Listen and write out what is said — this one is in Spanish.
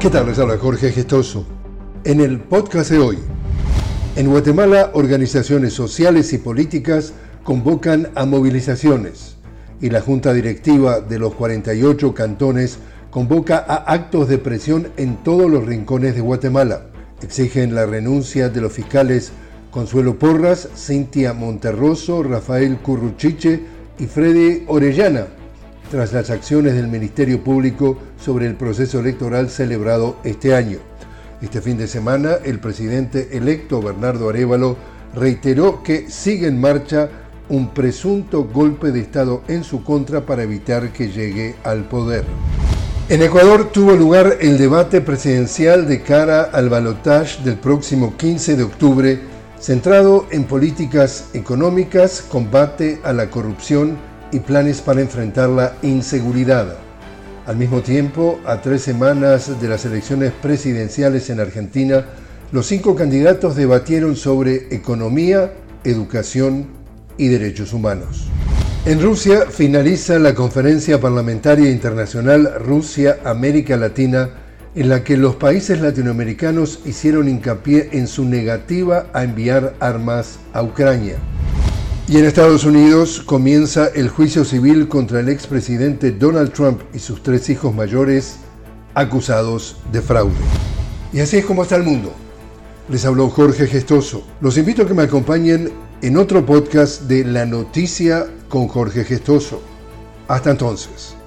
¿Qué tal? Les habla Jorge Gestoso. En el podcast de hoy, en Guatemala organizaciones sociales y políticas convocan a movilizaciones y la Junta Directiva de los 48 cantones convoca a actos de presión en todos los rincones de Guatemala. Exigen la renuncia de los fiscales Consuelo Porras, Cintia Monterroso, Rafael Curruchiche y Freddy Orellana, tras las acciones del Ministerio Público sobre el proceso electoral celebrado este año. Este fin de semana, el presidente electo Bernardo Arevalo reiteró que sigue en marcha un presunto golpe de Estado en su contra para evitar que llegue al poder. En Ecuador tuvo lugar el debate presidencial de cara al balotaje del próximo 15 de octubre, centrado en políticas económicas, combate a la corrupción y planes para enfrentar la inseguridad. Al mismo tiempo, a tres semanas de las elecciones presidenciales en Argentina, los cinco candidatos debatieron sobre economía, educación y derechos humanos. En Rusia finaliza la conferencia parlamentaria internacional Rusia-América Latina en la que los países latinoamericanos hicieron hincapié en su negativa a enviar armas a Ucrania. Y en Estados Unidos comienza el juicio civil contra el expresidente Donald Trump y sus tres hijos mayores acusados de fraude. Y así es como está el mundo. Les habló Jorge Gestoso. Los invito a que me acompañen en otro podcast de La Noticia con Jorge Gestoso. Hasta entonces.